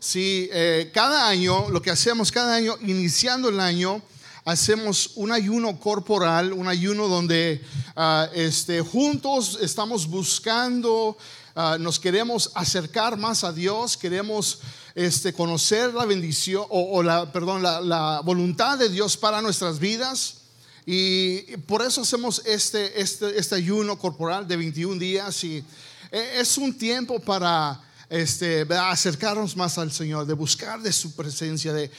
si eh, cada año, lo que hacemos cada año, iniciando el año, hacemos un ayuno corporal, un ayuno donde ah, este, juntos estamos buscando, ah, nos queremos acercar más a Dios, queremos este, conocer la bendición o, la, perdón, la, voluntad de Dios para nuestras vidas. Y por eso hacemos este, este, este ayuno corporal de 21 días y eh, es un tiempo para este, acercarnos más al Señor, de buscar de su presencia, de,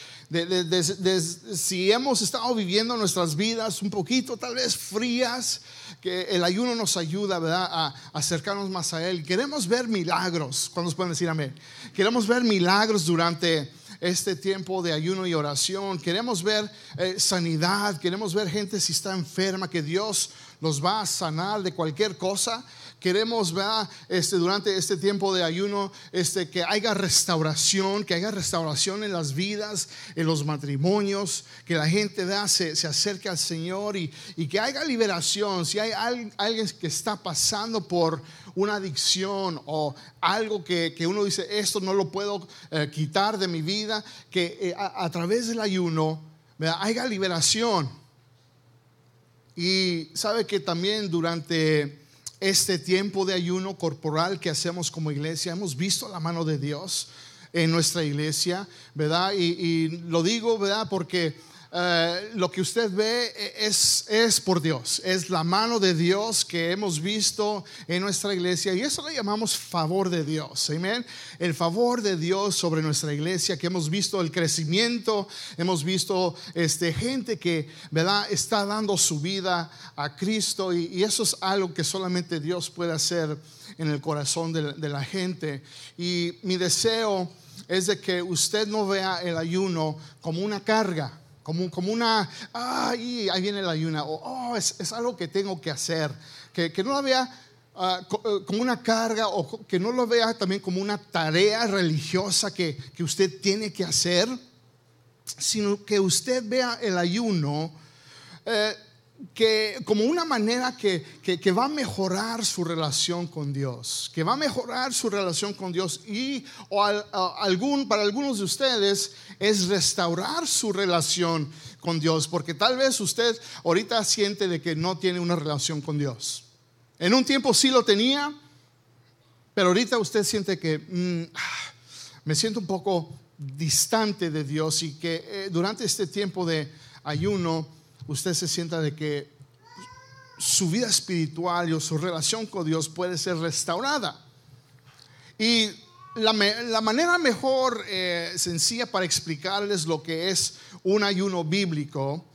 si hemos estado viviendo nuestras vidas un poquito, tal vez frías, que el ayuno nos ayuda ¿verdad? a acercarnos más a Él. Queremos ver milagros, cuando nos pueden decir amén? Queremos ver milagros durante este tiempo de ayuno y oración. Queremos ver eh, sanidad, queremos ver gente si está enferma, que Dios los va a sanar de cualquier cosa. Queremos ver este, durante este tiempo de ayuno este, que haya restauración, que haya restauración en las vidas, en los matrimonios, que la gente se, se acerque al Señor y, que haya liberación. Si hay alguien que está pasando por una adicción o algo que, uno dice, esto no lo puedo eh, quitar de mi vida, que eh, a, través del ayuno haya liberación. Y sabe que también durante este tiempo de ayuno corporal que hacemos como iglesia, hemos visto la mano de Dios en nuestra iglesia, ¿verdad? Y, lo digo, ¿verdad? Porque eh, lo que usted ve es, es por Dios, es la mano de Dios que hemos visto en nuestra iglesia y eso le llamamos favor de Dios, amén. El favor de Dios sobre nuestra iglesia, que hemos visto el crecimiento, hemos visto este, gente que ¿verdad? está dando su vida a Cristo y, eso es algo que solamente Dios puede hacer en el corazón de, de la gente. Y mi deseo es de que usted no vea el ayuno como una carga como, como una, ay, ahí viene la ayuna, o oh, es, algo que tengo que hacer, que, no la vea ah, eh, como una carga o que no lo vea también como una tarea religiosa que, que usted tiene que hacer, sino que usted vea el ayuno. Eh, que como una manera que, va a mejorar su relación con Dios, que va a mejorar su relación con Dios y o algún, para algunos de ustedes es restaurar su relación con Dios, porque tal vez usted ahorita siente de que no tiene una relación con Dios. En un tiempo sí lo tenía, pero ahorita usted siente que mm, ah, me siento un poco distante de Dios y que eh, durante este tiempo de ayuno, usted se sienta de que su vida espiritual o su relación con Dios puede ser restaurada. Y la, manera mejor eh, sencilla para explicarles lo que es un ayuno bíblico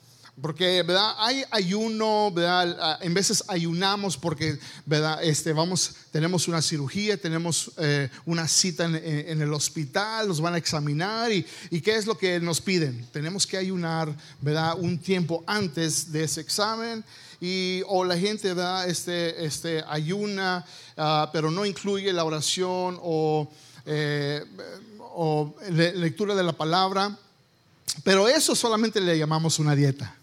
porque, ¿verdad? Hay ayuno, ¿verdad? En veces ayunamos porque, ¿verdad? Este, vamos, tenemos una cirugía, tenemos eh, una cita en, el hospital, nos van a examinar y, y, ¿qué es lo que nos piden? Tenemos que ayunar, ¿verdad? Un tiempo antes de ese examen y o la gente ¿verdad? Este, este, ayuna, ah, pero no incluye la oración o, eh, o lectura de la palabra. Pero eso solamente le llamamos una dieta.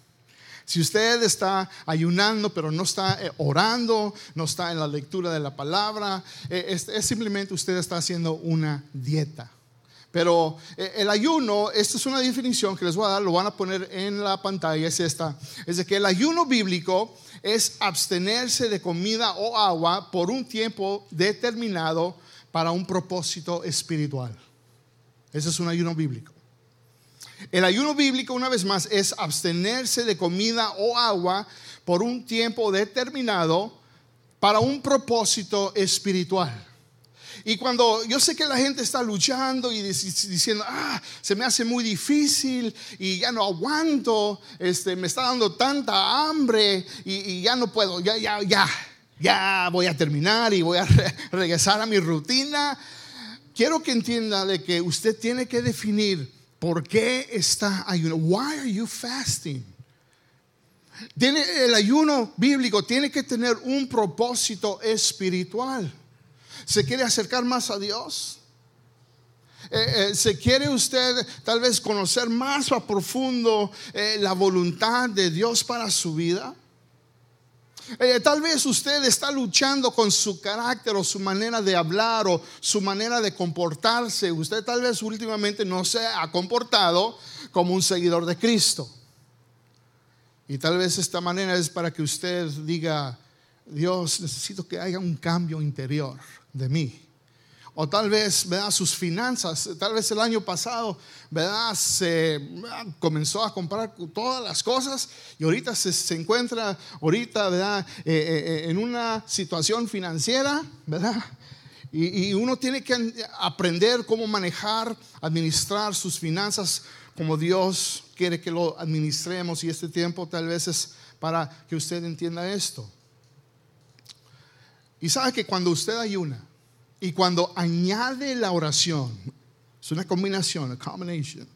Si usted está ayunando, pero no está eh, orando, no está en la lectura de la palabra, eh, es, simplemente usted está haciendo una dieta. Pero eh, el ayuno, esta es una definición que les voy a dar, lo van a poner en la pantalla, es esta, es de que el ayuno bíblico es abstenerse de comida o agua por un tiempo determinado para un propósito espiritual. Ese es un ayuno bíblico. El ayuno bíblico, una vez más, es abstenerse de comida o agua por un tiempo determinado para un propósito espiritual. Y cuando yo sé que la gente está luchando y diciendo, ah, se me hace muy difícil y ya no aguanto, este, me está dando tanta hambre y, ya no puedo, ya, ya, ya, ya voy a terminar y voy a regresar a mi rutina. Quiero que entienda de que usted tiene que definir ¿Por qué está ayuno? Why are you fasting? El ayuno bíblico tiene que tener un propósito espiritual. ¿Se quiere acercar más a Dios? Eh, eh, ¿Se quiere usted tal vez conocer más a profundo eh, la voluntad de Dios para su vida? Eh, tal vez usted está luchando con su carácter o su manera de hablar o su manera de comportarse. Usted tal vez últimamente no se ha comportado como un seguidor de Cristo. Y tal vez esta manera es para que usted diga, Dios, necesito que haya un cambio interior de mí. O tal vez, ¿verdad? Sus finanzas, tal vez el año pasado, ¿verdad? Se comenzó a comprar todas las cosas y ahorita se, encuentra, ahorita, ¿verdad? Eh, eh, eh, en una situación financiera, ¿verdad? Y, y, uno tiene que aprender cómo manejar, administrar sus finanzas como Dios quiere que lo administremos y este tiempo tal vez es para que usted entienda esto. Y sabe que cuando usted ayuna, y cuando añade la oración, es una combinación, a combination.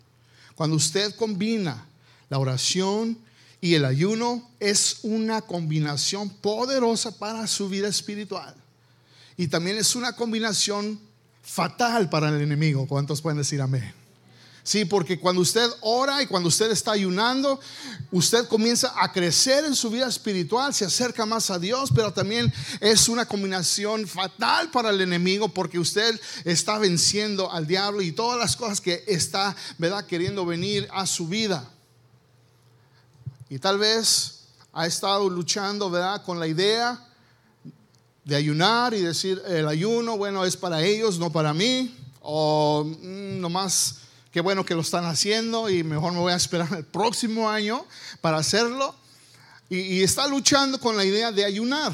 Cuando usted combina la oración y el ayuno, es una combinación poderosa para su vida espiritual. Y también es una combinación fatal para el enemigo. ¿Cuántos pueden decir amén? Sí, porque cuando usted ora y cuando usted está ayunando, usted comienza a crecer en su vida espiritual, se acerca más a Dios, pero también es una combinación fatal para el enemigo porque usted está venciendo al diablo y todas las cosas que está, ¿verdad?, queriendo venir a su vida. Y tal vez ha estado luchando, ¿verdad?, con la idea de ayunar y decir, el ayuno, bueno, es para ellos, no para mí, o mm, nomás qué bueno que lo están haciendo y mejor me voy a esperar el próximo año para hacerlo. Y, está luchando con la idea de ayunar.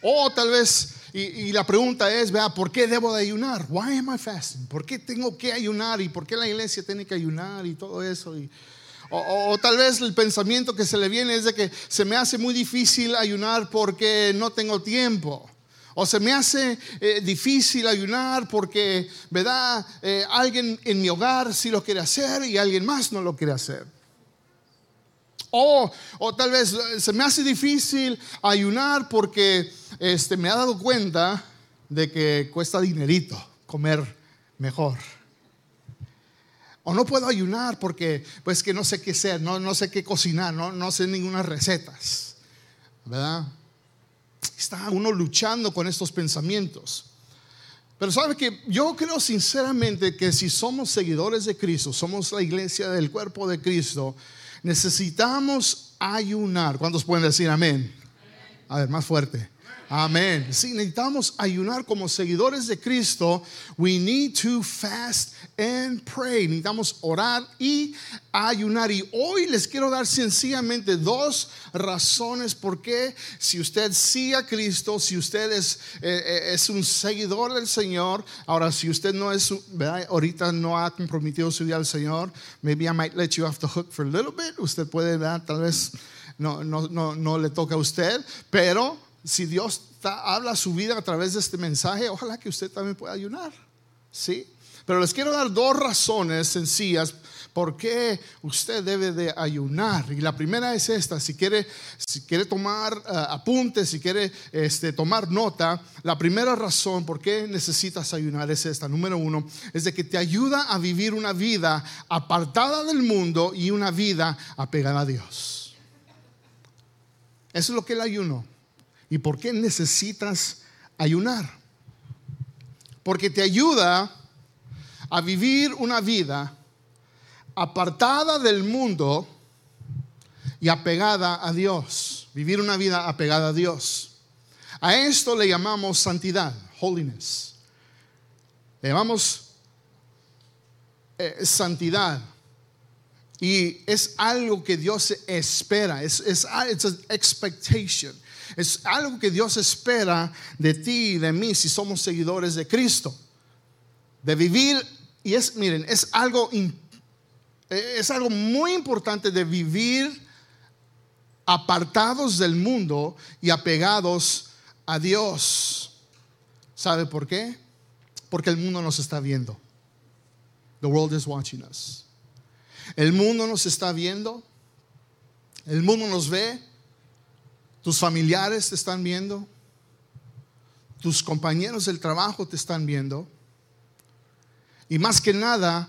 O tal vez, y, la pregunta es, vea, ¿por qué debo de ayunar? Why am I fasting? ¿Por qué tengo que ayunar? ¿Y por qué la iglesia tiene que ayunar y todo eso? Y, o, o, tal vez el pensamiento que se le viene es de que se me hace muy difícil ayunar porque no tengo tiempo. O se me hace eh, difícil ayunar porque, ¿verdad? Eh, alguien en mi hogar sí lo quiere hacer y alguien más no lo quiere hacer. O, o tal vez eh, se me hace difícil ayunar porque este, me ha dado cuenta de que cuesta dinerito comer mejor. O no puedo ayunar porque pues que no sé qué hacer, no, no sé qué cocinar, no, no sé ninguna recetas. ¿Verdad? Está uno luchando con estos pensamientos. Pero sabe que yo creo sinceramente que si somos seguidores de Cristo, somos la iglesia del cuerpo de Cristo, necesitamos ayunar. ¿Cuántos pueden decir amén? A ver, más fuerte. Amén. Si necesitamos ayunar como seguidores de Cristo. We need to fast and pray. Necesitamos orar y ayunar. Y hoy les quiero dar sencillamente dos razones por qué si usted sigue a Cristo, si usted es, eh, eh, un seguidor del Señor, ahora si usted no es, ¿verdad? ahorita no ha comprometido su vida al Señor, maybe I might let you off the hook for a little bit. Usted puede, dar tal vez no, no, no, no le toca a usted, pero si Dios habla su vida a través de este mensaje, ojalá que usted también pueda ayunar. ¿Sí? Pero les quiero dar dos razones sencillas por qué usted debe de ayunar. Y la primera es esta, si quiere, si quiere tomar uh, apuntes, si quiere este, tomar nota, la primera razón por qué necesitas ayunar es esta. Número uno, es de que te ayuda a vivir una vida apartada del mundo y una vida apegada a Dios. Eso es lo que el ayuno ¿Y por qué necesitas ayunar? Porque te ayuda a vivir una vida apartada del mundo y apegada a Dios. Vivir una vida apegada a Dios. A esto le llamamos santidad, holiness. Le llamamos eh, santidad. Y es algo que Dios espera. Es, es expectation. Es algo que Dios espera de ti y de mí si somos seguidores de Cristo. De vivir, y es, miren, es algo, es algo muy importante de vivir apartados del mundo y apegados a Dios. ¿Sabe por qué? Porque el mundo nos está viendo. The world is watching us. El mundo nos está viendo. El mundo nos ve tus familiares te están viendo. Tus compañeros del trabajo te están viendo. Y más que nada,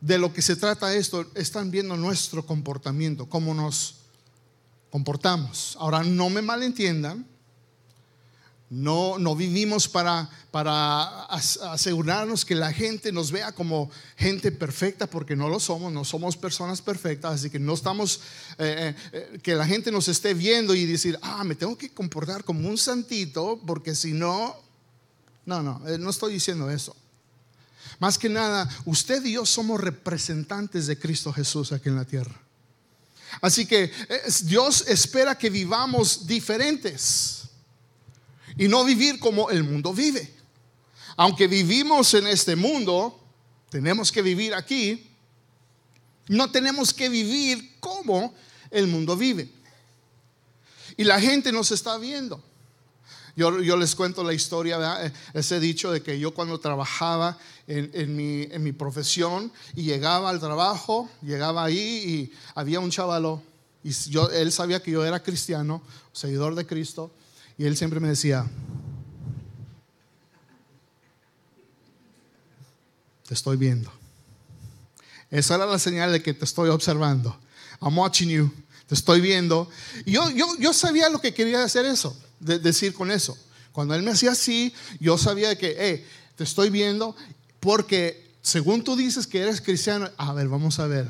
de lo que se trata esto, están viendo nuestro comportamiento, cómo nos comportamos. Ahora, no me malentiendan. No, no vivimos para, para asegurarnos que la gente nos vea como gente perfecta, porque no lo somos, no somos personas perfectas, así que no estamos, eh, eh, que la gente nos esté viendo y decir, ah, me tengo que comportar como un santito, porque si no, no, no, eh, no estoy diciendo eso. Más que nada, usted y yo somos representantes de Cristo Jesús aquí en la tierra. Así que Dios espera que vivamos diferentes y no vivir como el mundo vive. Aunque vivimos en este mundo, tenemos que vivir aquí, no tenemos que vivir como el mundo vive. Y la gente nos está viendo. Yo, les cuento la historia, e, ese dicho de que yo cuando trabajaba en, mi, en, mi, profesión y llegaba al trabajo, llegaba ahí y había un chavalo, y yo, él sabía que yo era cristiano, seguidor de Cristo, y él siempre me decía, te estoy viendo. Esa era la señal de que te estoy observando. I'm watching you. Te estoy viendo. Y yo, yo, yo sabía lo que quería hacer eso, decir con eso. Cuando él me hacía así, yo sabía que, te estoy viendo porque según tú dices que eres cristiano, a ver, vamos a ver.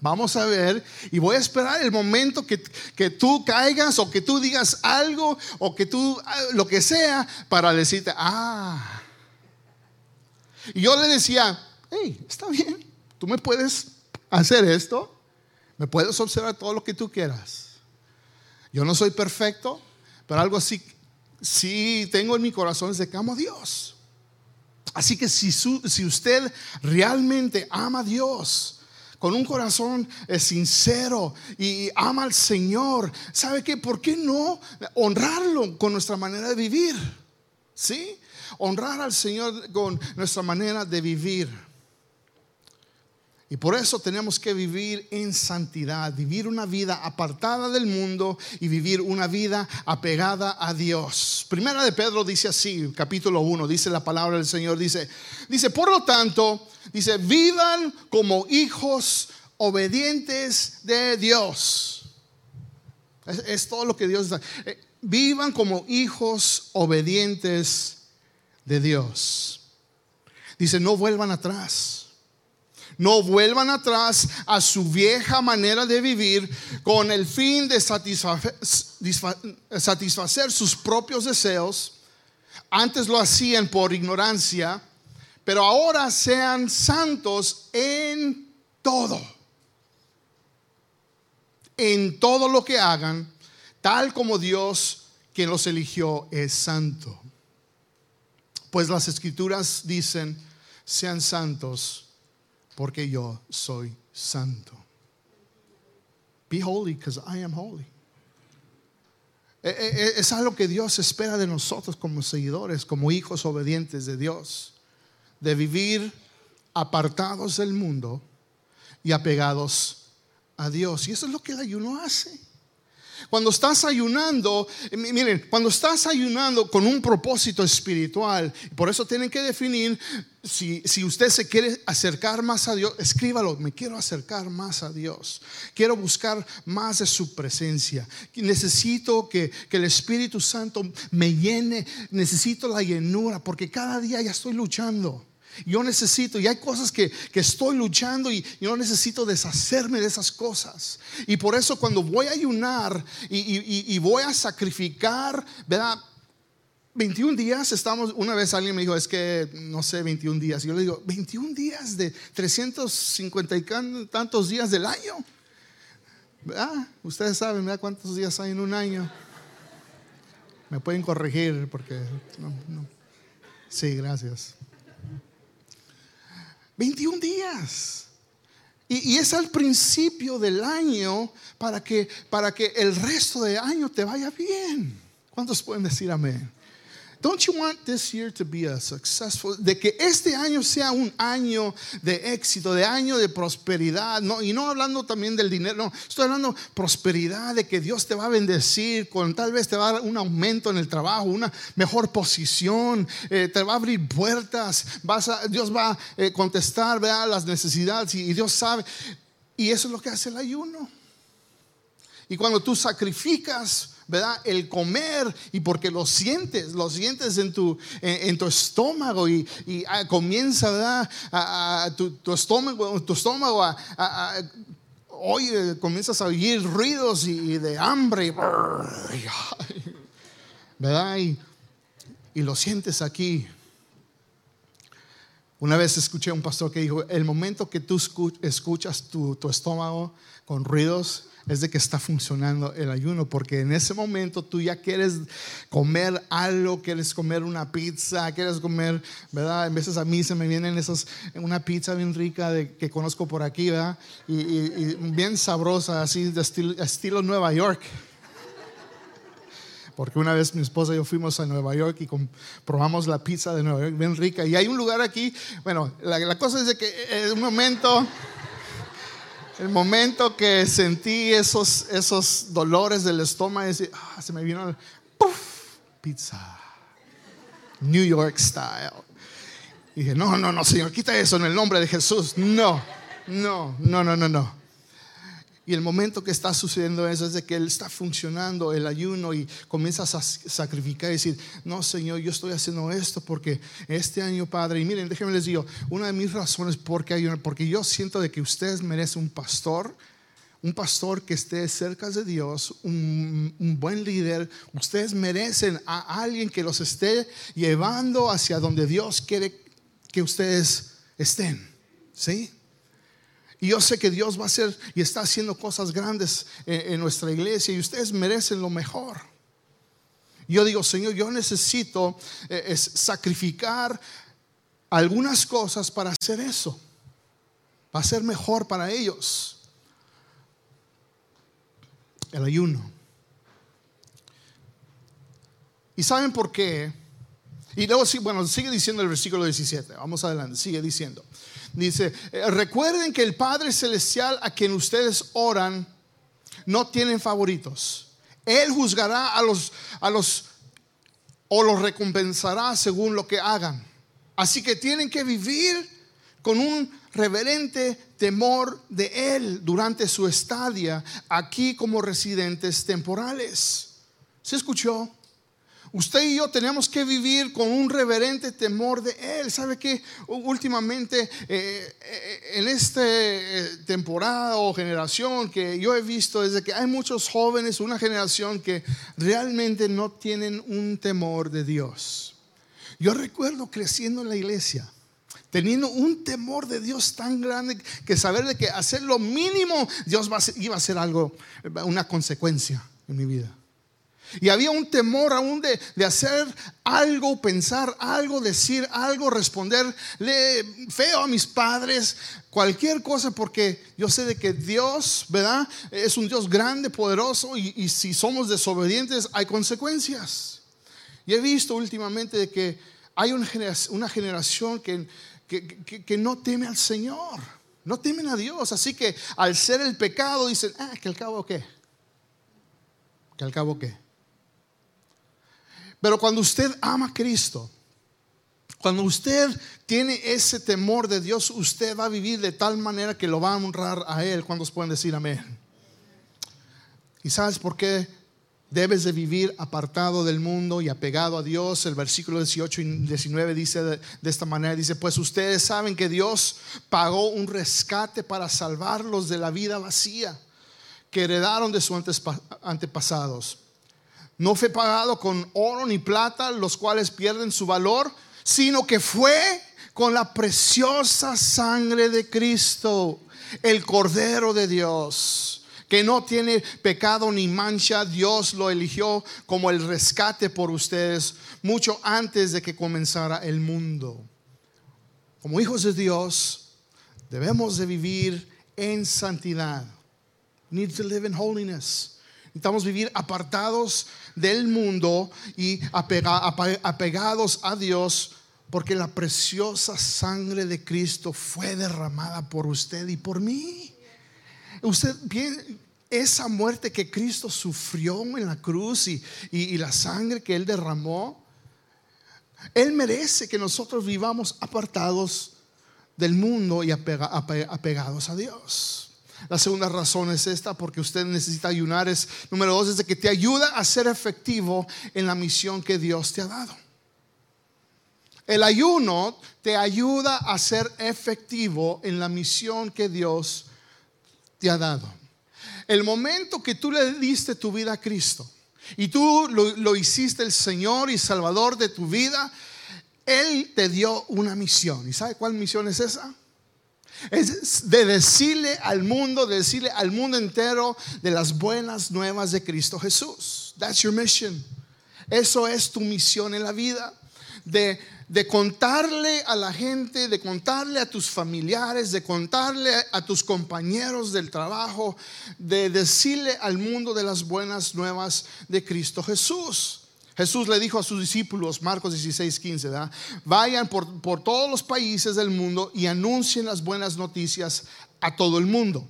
Vamos a ver y voy a esperar el momento que, que, tú caigas o que tú digas algo o que tú ah, lo que sea para decirte, ah. Y yo le decía, hey, está bien, tú me puedes hacer esto, me puedes observar todo lo que tú quieras. Yo no soy perfecto, pero algo así, sí tengo en mi corazón es de que amo a Dios. Así que si, si usted realmente ama a Dios, con un corazón eh, sincero y ama al Señor, ¿sabe qué? ¿Por qué no honrarlo con nuestra manera de vivir? ¿Sí? Honrar al Señor con nuestra manera de vivir. Y por eso tenemos que vivir en santidad, vivir una vida apartada del mundo y vivir una vida apegada a Dios. Primera de Pedro dice así, capítulo 1, dice la palabra del Señor, dice, dice, por lo tanto, Dice, vivan como hijos obedientes de Dios. Es, todo lo que Dios da. Eh, vivan como hijos obedientes de Dios. Dice, no vuelvan atrás. No vuelvan atrás a su vieja manera de vivir con el fin de satisfacer, sus propios deseos. Antes lo hacían por ignorancia pero ahora sean santos en todo. En todo lo que hagan, tal como Dios quien los eligió es santo. Pues las escrituras dicen, sean santos porque yo soy santo. Be holy because I am holy. E, e, e, es algo que Dios espera de nosotros como seguidores, como hijos obedientes de Dios de vivir apartados del mundo y apegados a Dios. Y eso es lo que el ayuno hace. Cuando estás ayunando, eh, miren, cuando estás ayunando con un propósito espiritual, por eso tienen que definir si, si, usted se quiere acercar más a Dios, escríbalo, me quiero acercar más a Dios, quiero buscar más de su presencia, necesito que, que el Espíritu Santo me llene, necesito la llenura, porque cada día ya estoy luchando. Yo necesito, y hay cosas que, estoy luchando y yo necesito deshacerme de esas cosas. Y por eso cuando voy a ayunar y, voy a sacrificar, ¿verdad? 21 días estamos, una vez alguien me dijo, es que no sé, 21 días. yo le digo, 21 días de 350 y tantos días del año. ¿Verdad? Ustedes saben, ¿verdad? ¿Cuántos días hay en un año? Me pueden corregir porque... Sí, gracias. 21 días. Y, es al principio del año para que, para que el resto del año te vaya bien. ¿Cuántos pueden decir amén? Don't you want this year to be a successful? De que este año sea un año de éxito, de año de prosperidad. No, y no hablando también del dinero, no. Estoy hablando prosperidad, de que Dios te va a bendecir, con tal vez te va a dar un aumento en el trabajo, una mejor posición, eh, te va a abrir puertas. Dios va a eh, contestar ¿verdad? las necesidades y Dios sabe. Y eso es lo que hace el ayuno. Y cuando tú sacrificas, ¿verdad? El comer y porque lo sientes, lo sientes en tu, en, tu estómago y, ah, comienza, ¿verdad? A, tu, estómago, tu estómago a, oye, comienzas a oír ruidos y, de hambre, ¿verdad? Y, y lo sientes aquí. Una vez escuché a un pastor que dijo, el momento que tú escuchas tu, tu estómago con ruidos, es de que está funcionando el ayuno, porque en ese momento tú ya quieres comer algo, quieres comer una pizza, quieres comer, ¿verdad? En veces a mí se me vienen esas, una pizza bien rica de, que conozco por aquí, ¿verdad? Y, bien sabrosa, así de estilo, Nueva York. Porque una vez mi esposa y yo fuimos a Nueva York y probamos la pizza de Nueva York, bien rica. Y hay un lugar aquí, bueno, la, la cosa es de que en un momento el momento que sentí esos, esos dolores del estómago, ah, se me vino pizza, New York style. Y dije, no, no, no, Señor, quita eso en el nombre de Jesús. No, no, no, no, no, no. Y el momento que está sucediendo eso es de que Él está funcionando el ayuno y comienzas a sacrificar y decir, no Señor, yo estoy haciendo esto porque este año, Padre, y miren, déjenme les digo, una de mis razones por qué porque yo siento de que ustedes merecen un pastor, un pastor que esté cerca de Dios, un, un buen líder, ustedes merecen a alguien que los esté llevando hacia donde Dios quiere que ustedes estén, ¿sí? Y yo sé que Dios va a hacer y está haciendo cosas grandes en, nuestra iglesia y ustedes merecen lo mejor. Yo digo, Señor, yo necesito eh, sacrificar algunas cosas para hacer eso. Va a ser mejor para ellos. El ayuno. ¿Y saben por qué? Y luego, bueno, sigue diciendo el versículo 17. Vamos adelante, sigue diciendo. Dice, eh, recuerden que el Padre Celestial a quien ustedes oran no tienen favoritos. Él juzgará a los, a los, o los recompensará según lo que hagan. Así que tienen que vivir con un reverente temor de Él durante su estadia aquí como residentes temporales. ¿Se escuchó? Usted y yo tenemos que vivir con un reverente temor de Él. ¿Sabe qué? Últimamente, eh, eh, en esta eh, temporada o generación que yo he visto, es de que hay muchos jóvenes, una generación que realmente no tienen un temor de Dios. Yo recuerdo creciendo en la iglesia teniendo un temor de Dios tan grande que saber de que hacer lo mínimo Dios iba a ser algo, una consecuencia en mi vida. Y había un temor aún de, hacer algo, pensar algo, decir algo, responderle feo a mis padres, cualquier cosa, porque yo sé de que Dios, ¿verdad? Es un Dios grande, poderoso, y, si somos desobedientes hay consecuencias. Y he visto últimamente de que hay una generación, una generación que, que, no teme al Señor, no temen a Dios. Así que al ser el pecado dicen, ah, que al cabo qué, que al cabo qué. Pero cuando usted ama a Cristo, cuando usted tiene ese temor de Dios, usted va a vivir de tal manera que lo va a honrar a Él. ¿Cuántos pueden decir amén? ¿Y sabes por qué debes de vivir apartado del mundo y apegado a Dios? El versículo 18 y 19 dice de, de esta manera, dice, pues ustedes saben que Dios pagó un rescate para salvarlos de la vida vacía que heredaron de sus antepasados no fue pagado con oro ni plata, los cuales pierden su valor, sino que fue con la preciosa sangre de Cristo, el Cordero de Dios, que no tiene pecado ni mancha. Dios lo eligió como el rescate por ustedes mucho antes de que comenzara el mundo. Como hijos de Dios, debemos de vivir en santidad. need to live in holiness. Necesitamos vivir apartados del mundo y apegados a Dios porque la preciosa sangre de Cristo fue derramada por usted y por mí. Usted bien, esa muerte que Cristo sufrió en la cruz y, y la sangre que Él derramó, Él merece que nosotros vivamos apartados del mundo y apegados a Dios. La segunda razón es esta, porque usted necesita ayunar. Es, número dos, es de que te ayuda a ser efectivo en la misión que Dios te ha dado. El ayuno te ayuda a ser efectivo en la misión que Dios te ha dado. El momento que tú le diste tu vida a Cristo y tú lo, lo hiciste el Señor y Salvador de tu vida, Él te dio una misión. ¿Y sabe cuál misión es esa? Es de decirle al mundo, de decirle al mundo entero de las buenas nuevas de Cristo Jesús. That's your mission. Eso es tu misión en la vida. De, de contarle a la gente, de contarle a tus familiares, de contarle a tus compañeros del trabajo, de decirle al mundo de las buenas nuevas de Cristo Jesús. Jesús le dijo a sus discípulos, Marcos 16, 15, vayan por, por todos los países del mundo y anuncien las buenas noticias a todo el mundo.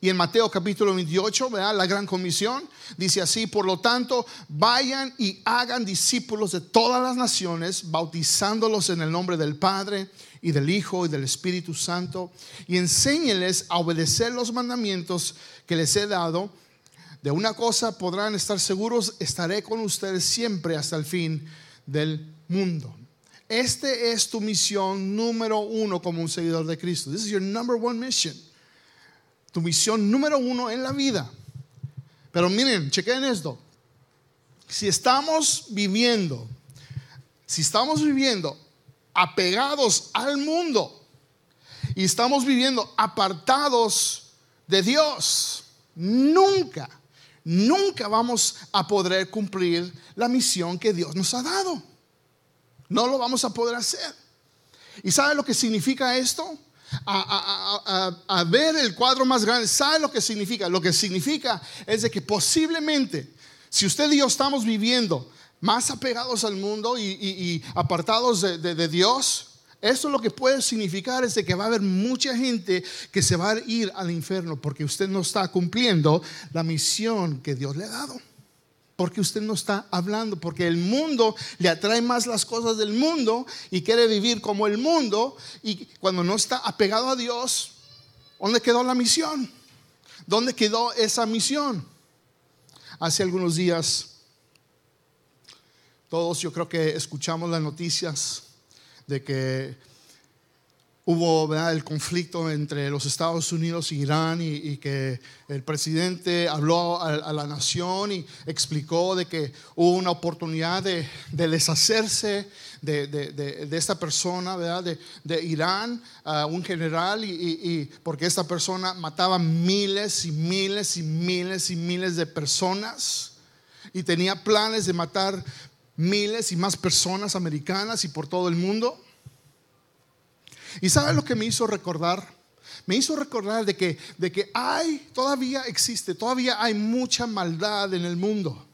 Y en Mateo capítulo 28, ¿verdad? la gran comisión, dice así, por lo tanto, vayan y hagan discípulos de todas las naciones, bautizándolos en el nombre del Padre y del Hijo y del Espíritu Santo, y enséñenles a obedecer los mandamientos que les he dado de una cosa podrán estar seguros, estaré con ustedes siempre hasta el fin del mundo. Este es tu misión número uno como un seguidor de Cristo. This is your number one mission. Tu misión número uno en la vida. Pero miren, chequen esto. Si estamos viviendo, si estamos viviendo apegados al mundo y estamos viviendo apartados de Dios, nunca nunca vamos a poder cumplir la misión que Dios nos ha dado. No lo vamos a poder hacer. ¿Y sabe lo que significa esto? A, ver el cuadro más grande, ¿sabe lo que significa? Lo que significa es de que posiblemente, si usted y yo estamos viviendo más apegados al mundo y, apartados de Dios, eso lo que puede significar es que va a haber mucha gente que se va a ir al infierno porque usted no está cumpliendo la misión que Dios le ha dado. Porque usted no está hablando, porque el mundo le atrae más las cosas del mundo y quiere vivir como el mundo. Y cuando no está apegado a Dios, ¿dónde quedó la misión? ¿Dónde quedó esa misión? Hace algunos días, todos yo creo que escuchamos las noticias de que hubo el conflicto entre los Estados Unidos y Irán y, que el presidente habló a, la nación y explicó de que hubo una oportunidad de, deshacerse de, esta persona, ¿verdad? De, Irán, un general, y, y, porque esta persona mataba miles y miles y miles y miles de personas y tenía planes de matar miles y más personas americanas y por todo el mundo. ¿Y sabe lo que me hizo recordar? Me hizo recordar de que, de que hay, todavía existe, todavía hay mucha maldad en el mundo.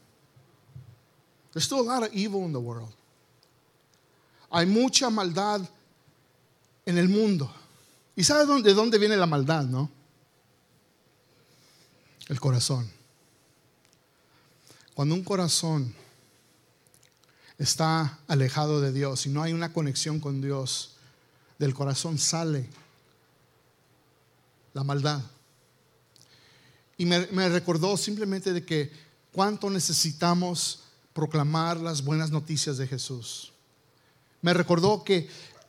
There's still a lot of evil in the world. Hay mucha maldad en el mundo. ¿Y sabe de dónde viene la maldad, no? El corazón. Cuando un corazón está alejado de Dios y no hay una conexión con Dios, del corazón sale la maldad. Y me, recordó simplemente de que cuánto necesitamos proclamar las buenas noticias de Jesús. Me recordó que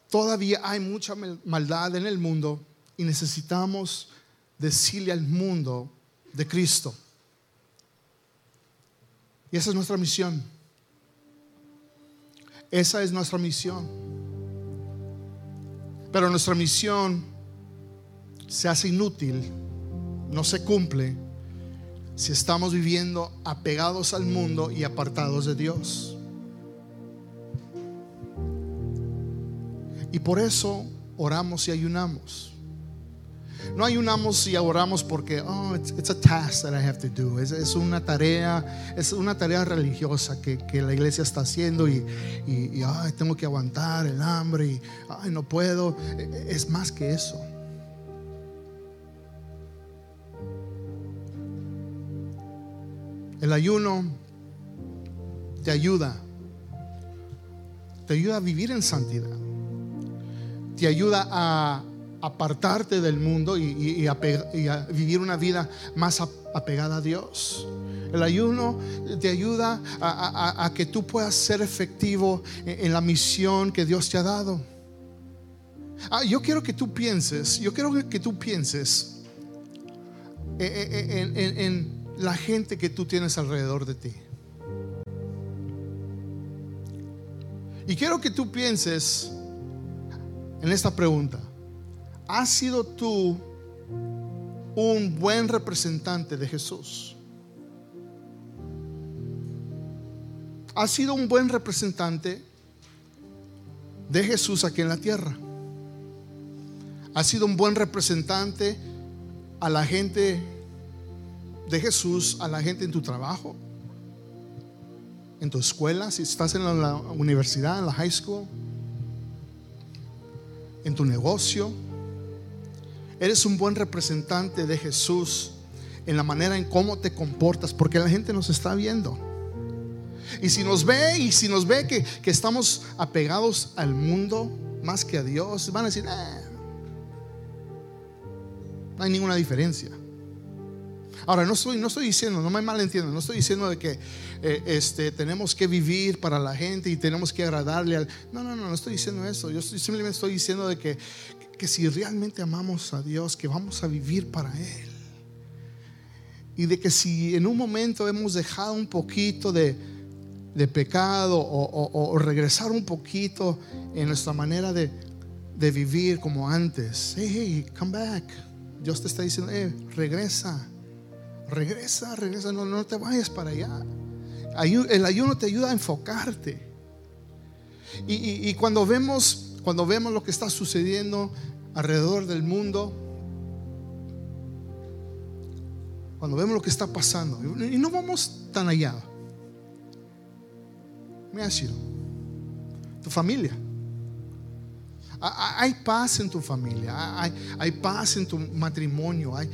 todavía hay mucha maldad en el mundo y necesitamos decirle al mundo de Cristo. Y esa es nuestra misión. Esa es nuestra misión. Pero nuestra misión se hace inútil, no se cumple si estamos viviendo apegados al mundo y apartados de Dios. Y por eso oramos y ayunamos. No ayunamos y oramos porque, oh, it's, a task that I have to do. Es, una tarea, es una tarea religiosa que, la iglesia está haciendo y, y, ay, tengo que aguantar el hambre y ay, no puedo. Es más que eso. El ayuno te ayuda, te ayuda a vivir en santidad, te ayuda a apartarte del mundo y, vivir una vida más apegada a Dios. El ayuno te ayuda a, que tú puedas ser efectivo en, la misión que Dios te ha dado. Ah, yo quiero que tú pienses, yo quiero que tú pienses en la gente que tú tienes alrededor de ti. Y quiero que tú pienses en esta pregunta. ¿Has sido tú un buen representante de Jesús? ¿Has sido un buen representante de Jesús aquí en la tierra? ¿Has sido un buen representante a la gente de Jesús, a la gente en tu trabajo? en tu escuela, si estás en la universidad, en la high school, en tu negocio. Eres un buen representante de Jesús en la manera en cómo te comportas, porque la gente nos está viendo. Y si nos ve y si nos ve que, que estamos apegados al mundo más que a Dios, van a decir, eh, no hay ninguna diferencia. Ahora, no estoy, no estoy diciendo, no me malentiendo, no estoy diciendo de que eh, este, tenemos que vivir para la gente y tenemos que agradarle al... No, no, no, no estoy diciendo eso. Yo simplemente estoy diciendo de que, que si realmente amamos a Dios, que vamos a vivir para Él. Y de que si en un momento hemos dejado un poquito de, de pecado o, regresar un poquito en nuestra manera de, de vivir como antes. Hey, hey, come back. Dios te está diciendo, hey, regresa. Regresa, regresa, no, no te vayas para allá. El ayuno te ayuda a enfocarte. Y, cuando vemos, cuando vemos lo que está sucediendo alrededor del mundo, cuando vemos lo que está pasando, y no vamos tan allá. Me ha sido tu familia. Hay paz en tu familia, hay, paz en tu matrimonio, hay,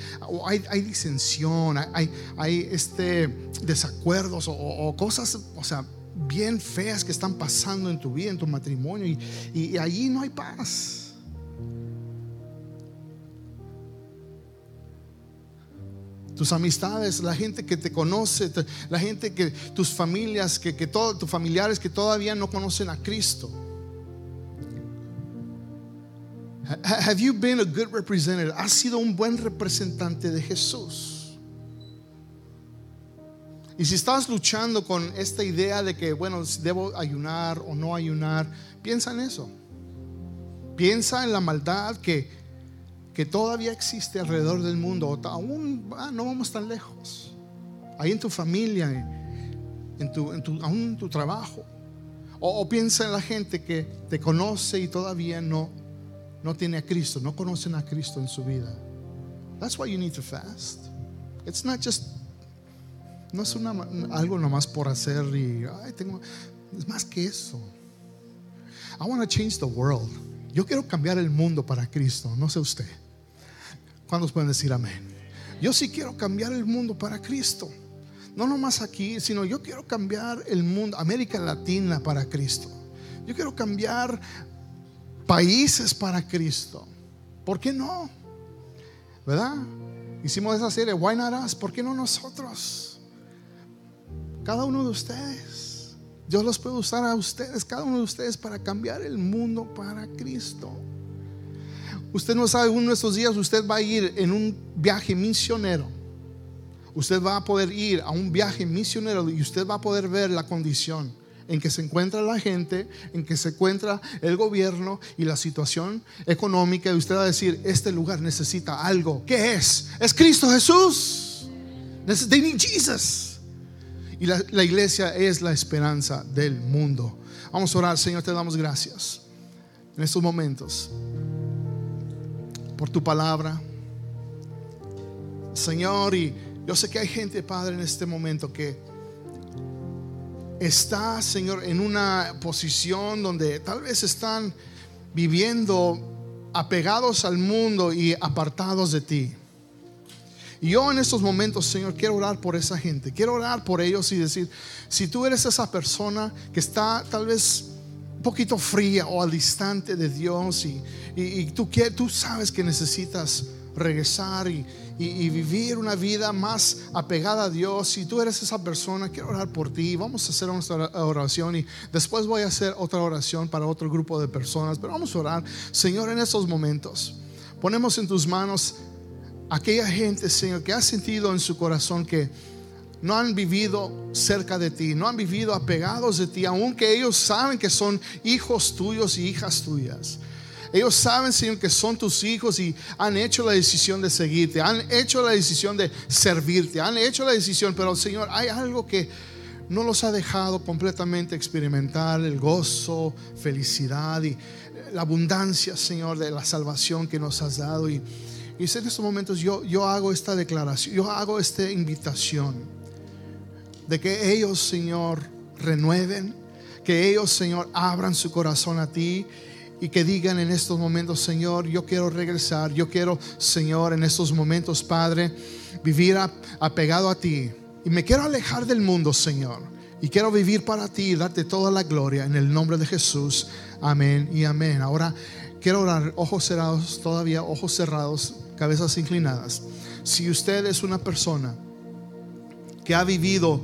hay, disensión, hay, hay este, desacuerdos o, cosas, o sea, bien feas que están pasando en tu vida, en tu matrimonio, y, allí no hay paz. Tus amistades, la gente que te conoce, la gente que, tus familias, que, tus familiares que todavía no conocen a Cristo. Have you been a good representative? ¿Has sido un buen representante de Jesús? Y si estás luchando con esta idea de que, bueno, debo ayunar o no ayunar, piensa en eso. Piensa en la maldad que, que todavía existe alrededor del mundo. Aún ah, no vamos tan lejos. Ahí en tu familia, en tu, en tu, aún tu trabajo. O piensa en la gente que te conoce y todavía no no tiene a Cristo, no conocen a Cristo en su vida. That's why you need to fast. It's not just, no es algo nomás por hacer y, ay, tengo, es más que eso. I want to change the world. Yo quiero cambiar el mundo para Cristo, no sé usted. ¿Cuántos pueden decir amén? Yo sí quiero cambiar el mundo para Cristo. No nomás aquí, sino yo quiero cambiar el mundo, América Latina para Cristo. Yo quiero cambiar países para Cristo. ¿Por qué no? ¿Verdad? Hicimos esa serie, Why Not Us? ¿Por qué no nosotros? Cada uno de ustedes. Dios los puede usar a ustedes, cada uno de ustedes, para cambiar el mundo para Cristo. Usted no sabe, uno de estos días usted va a ir en un viaje misionero. Usted va a poder ir a un viaje misionero y usted va a poder ver la condición en que se encuentra la gente, en que se encuentra el gobierno y la situación económica, y usted va a decir, este lugar necesita algo. ¿Qué es? Es Cristo Jesús. They need Jesus. Y la, la iglesia es la esperanza del mundo. Vamos a orar, Señor, te damos gracias en estos momentos por tu palabra. Señor, y yo sé que hay gente, Padre, en este momento que está, Señor, en una posición donde tal vez están viviendo apegados al mundo y apartados de ti. Y yo en estos momentos, Señor, quiero orar por esa gente. Quiero orar por ellos y decir, si tú eres esa persona que está tal vez un poquito fría o al distante de Dios y, y, tú, tú sabes que necesitas regresar y, y, vivir una vida más apegada a Dios. Si tú eres esa persona, quiero orar por ti. Vamos a hacer nuestra oración y después voy a hacer otra oración para otro grupo de personas. Pero vamos a orar, Señor, en estos momentos. Ponemos en tus manos aquella gente, Señor, que ha sentido en su corazón que no han vivido cerca de ti, no han vivido apegados de ti, aunque ellos saben que son hijos tuyos y hijas tuyas. Ellos saben, Señor, que son tus hijos y han hecho la decisión de seguirte, han hecho la decisión de servirte, han hecho la decisión, pero Señor, hay algo que no los ha dejado completamente experimentar el gozo, felicidad y la abundancia, Señor, de la salvación que nos has dado. Y, y en estos momentos yo, yo hago esta declaración, yo hago esta invitación de que ellos, Señor, renueven, que ellos, Señor, abran su corazón a ti y que digan en estos momentos, Señor, yo quiero regresar, yo quiero, Señor, en estos momentos, Padre, vivir apegado a ti. Y me quiero alejar del mundo, Señor. Y quiero vivir para ti y darte toda la gloria en el nombre de Jesús. Amén y amén. Ahora quiero orar, ojos cerrados, todavía ojos cerrados, cabezas inclinadas. Si usted es una persona que ha vivido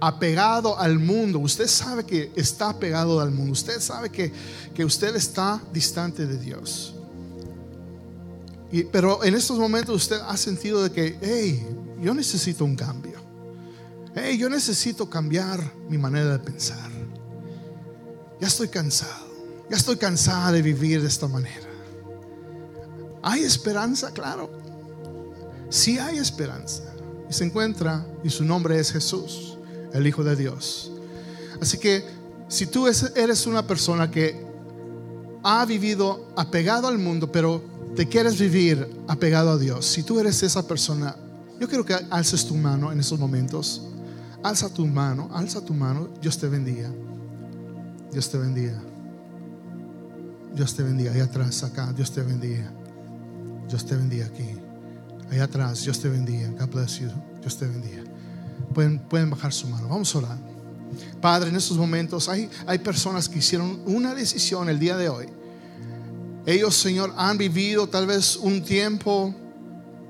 apegado al mundo, usted sabe que está apegado al mundo, usted sabe que, que usted está distante de Dios. Y, pero en estos momentos usted ha sentido de que, hey, yo necesito un cambio. Hey, yo necesito cambiar mi manera de pensar. Ya estoy cansado. Ya estoy cansada de vivir de esta manera. Hay esperanza, claro. Sí hay esperanza. Y se encuentra, y su nombre es Jesús el Hijo de Dios. Así que si tú eres una persona que ha vivido apegado al mundo, pero te quieres vivir apegado a Dios, si tú eres esa persona, yo quiero que alces tu mano en esos momentos. Alza tu mano, alza tu mano. Dios te bendiga. Dios te bendiga. Dios te bendiga. Ahí atrás, acá. Dios te bendiga. Dios te bendiga aquí. Ahí atrás. Dios te bendiga. God bless you. Dios te bendiga. Pueden, bajar su mano. Vamos a orar. Padre, en estos momentos hay, hay personas que hicieron una decisión el día de hoy. Ellos, Señor, han vivido tal vez un tiempo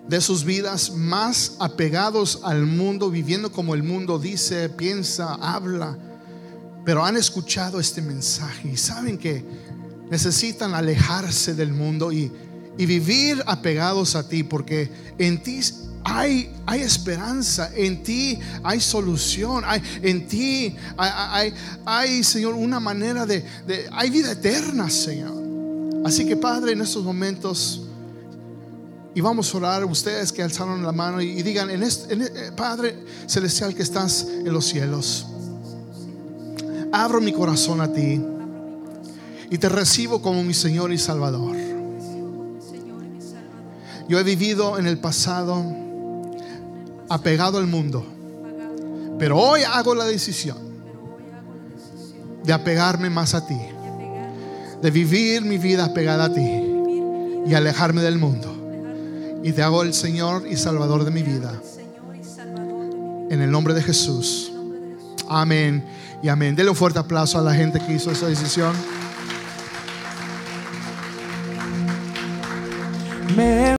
de sus vidas más apegados al mundo, viviendo como el mundo dice, piensa, habla, pero han escuchado este mensaje y saben que necesitan alejarse del mundo y, y vivir apegados a ti, porque en ti hay, esperanza, en ti hay solución, en ti hay, Señor, una manera de, hay vida eterna, Señor. Así que Padre, en estos momentos, y vamos a orar ustedes que alzaron la mano y, digan, eh, Padre Celestial que estás en los cielos, abro mi corazón a ti y te recibo como mi Señor y Salvador. Yo he vivido en el pasado apegado al mundo. Pero hoy hago la decisión de apegarme más a ti. De vivir mi vida apegada a ti. Y alejarme del mundo. Y te hago el Señor y Salvador de mi vida. En el nombre de Jesús. Amén y amén. Dele un fuerte aplauso a la gente que hizo esa decisión.